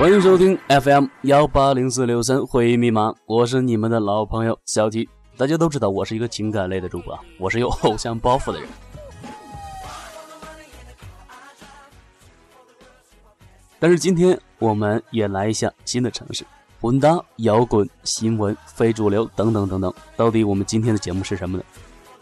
欢迎收听 FM 幺八零四六三会议密码，我是你们的老朋友小吉。大家都知道我是一个情感类的主播，我是有偶像包袱的人。但是今天我们也来一下新的城市，混搭、摇滚、新闻、非主流等等等等。到底我们今天的节目是什么呢？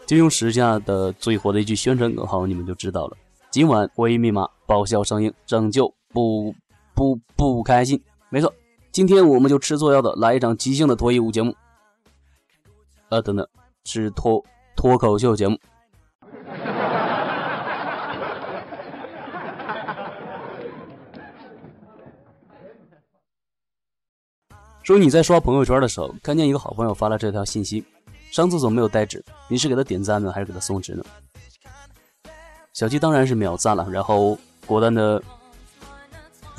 就用时下的最火的一句宣传口号，你们就知道了。今晚会议密码爆笑上映，拯救不。不不开心，没错，今天我们就吃错药的来一场即兴的脱衣舞节目。啊，等等，是脱脱口秀节目。说你在刷朋友圈的时候，看见一个好朋友发了这条信息：上厕所没有带纸，你是给他点赞呢，还是给他送纸呢？小七当然是秒赞了，然后果断的。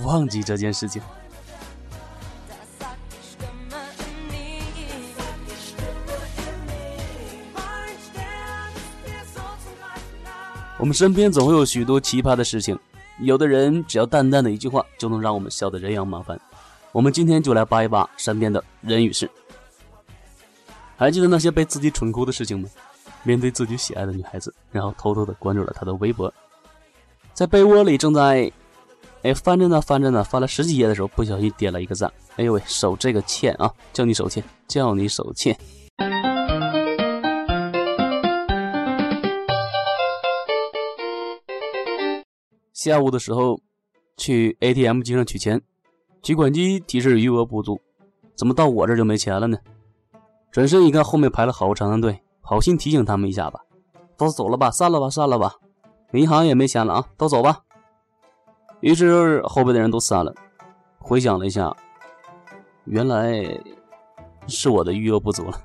忘记这件事情。我们身边总会有许多奇葩的事情，有的人只要淡淡的一句话，就能让我们笑得人仰马翻。我们今天就来扒一扒身边的人与事。还记得那些被自己蠢哭的事情吗？面对自己喜爱的女孩子，然后偷偷的关注了她的微博，在被窝里正在。哎，翻着呢，翻着呢，翻了十几页的时候，不小心点了一个赞。哎呦喂，手这个欠啊，叫你手欠，叫你手欠。下午的时候，去 ATM 机上取钱，取款机提示余额不足，怎么到我这就没钱了呢？转身一看，后面排了好长的队，好心提醒他们一下吧，都走了吧，散了吧，散了吧，银行也没钱了啊，都走吧。于是后边的人都散了。回想了一下，原来是我的余额不足了。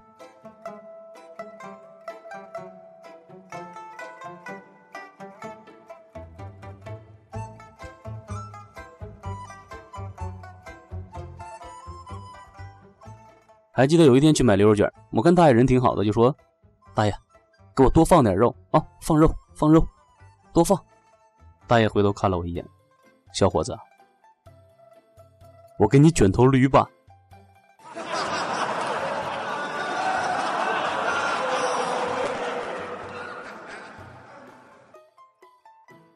还记得有一天去买牛肉卷，我看大爷人挺好的，就说：“大爷，给我多放点肉啊，放肉，放肉，多放。”大爷回头看了我一眼。小伙子，我给你卷头驴吧。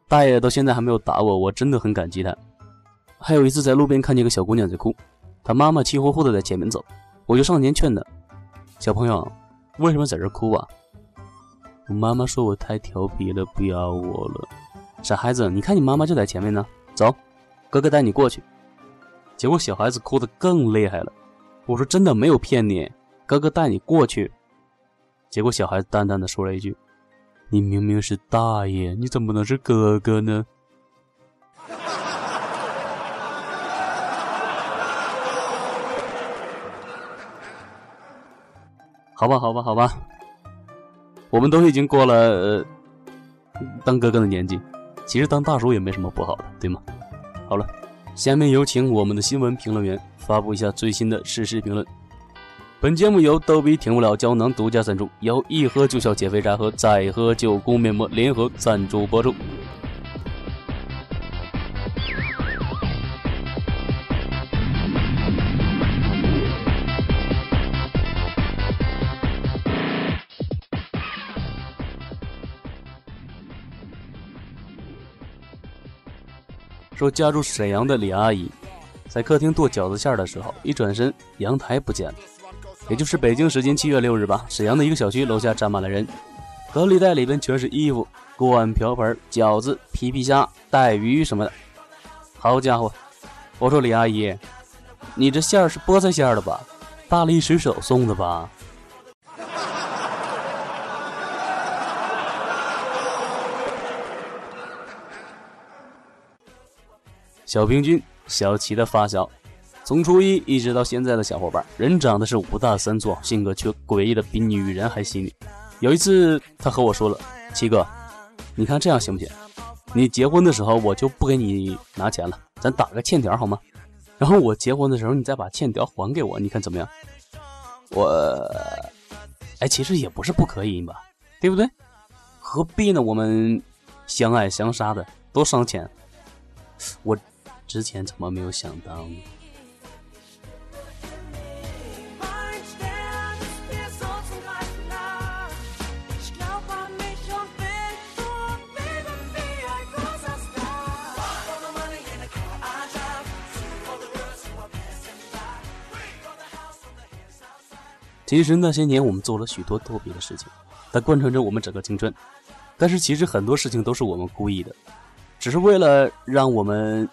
大爷到现在还没有打我，我真的很感激他。还有一次在路边看见个小姑娘在哭，她妈妈气呼呼的在前面走，我就上前劝她：“小朋友，为什么在这哭啊？”我妈妈说我太调皮了，不要我了。傻孩子，你看你妈妈就在前面呢。走，哥哥带你过去。结果小孩子哭得更厉害了。我说真的没有骗你，哥哥带你过去。结果小孩子淡淡的说了一句：“你明明是大爷，你怎么能是哥哥呢？”好吧，好吧，好吧，我们都已经过了呃当哥哥的年纪。其实当大叔也没什么不好的，对吗？好了，下面有请我们的新闻评论员发布一下最新的时事评论。本节目由逗比停不了胶囊独家赞助，由一喝就笑减肥茶和再喝就哭面膜联合赞助播出。说家住沈阳的李阿姨，在客厅剁饺子馅的时候，一转身，阳台不见了。也就是北京时间七月六日吧，沈阳的一个小区楼下站满了人，隔离袋里边全是衣服、锅碗瓢盆、饺子、皮皮虾、带鱼什么的。好家伙！我说李阿姨，你这馅是菠菜馅的吧？大力水手送的吧？小平均，小齐的发小，从初一一直到现在的小伙伴，人长得是五大三粗，性格却诡异的比女人还细腻。有一次，他和我说了：“七哥，你看这样行不行？你结婚的时候我就不给你拿钱了，咱打个欠条好吗？然后我结婚的时候你再把欠条还给我，你看怎么样？”我，哎，其实也不是不可以吧，对不对？何必呢？我们相爱相杀的多伤钱，我。之前怎么没有想到？其实那些年我们做了许多逗比的事情，它贯穿着我们整个青春。但是其实很多事情都是我们故意的，只是为了让我们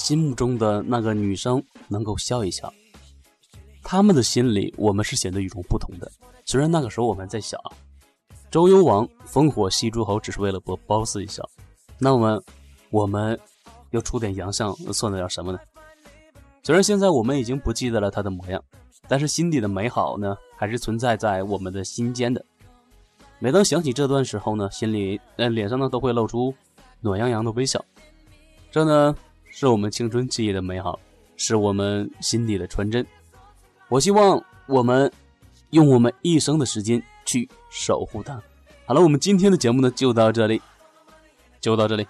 心目中的那个女生能够笑一笑。他们的心里，我们是显得与众不同的。虽然那个时候我们在想，周幽王烽火戏诸侯只是为了博褒姒一笑，那么我们要出点洋相算得了什么呢？虽然现在我们已经不记得了他的模样。但是心底的美好呢，还是存在在我们的心间的。每当想起这段时候呢，心里呃脸上呢都会露出暖洋洋的微笑。这呢是我们青春记忆的美好，是我们心底的纯真。我希望我们用我们一生的时间去守护它。好了，我们今天的节目呢就到这里，就到这里。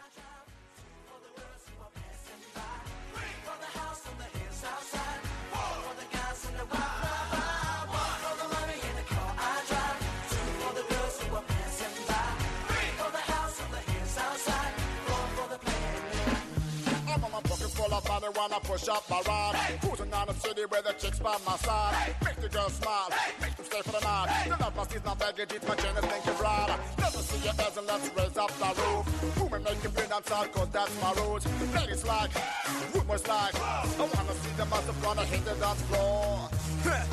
Wanna push up my rod. Cruising on the city with the chicks by my side. Make the girls smile, make them stay for the night. The love must is not baggage, it's my genius, think you right. Never see you as and let's raise up the roof. Women make you bring outside, cause that's my roots. Ladies like, rumors like, I wanna see them as the front, I hit the dance floor.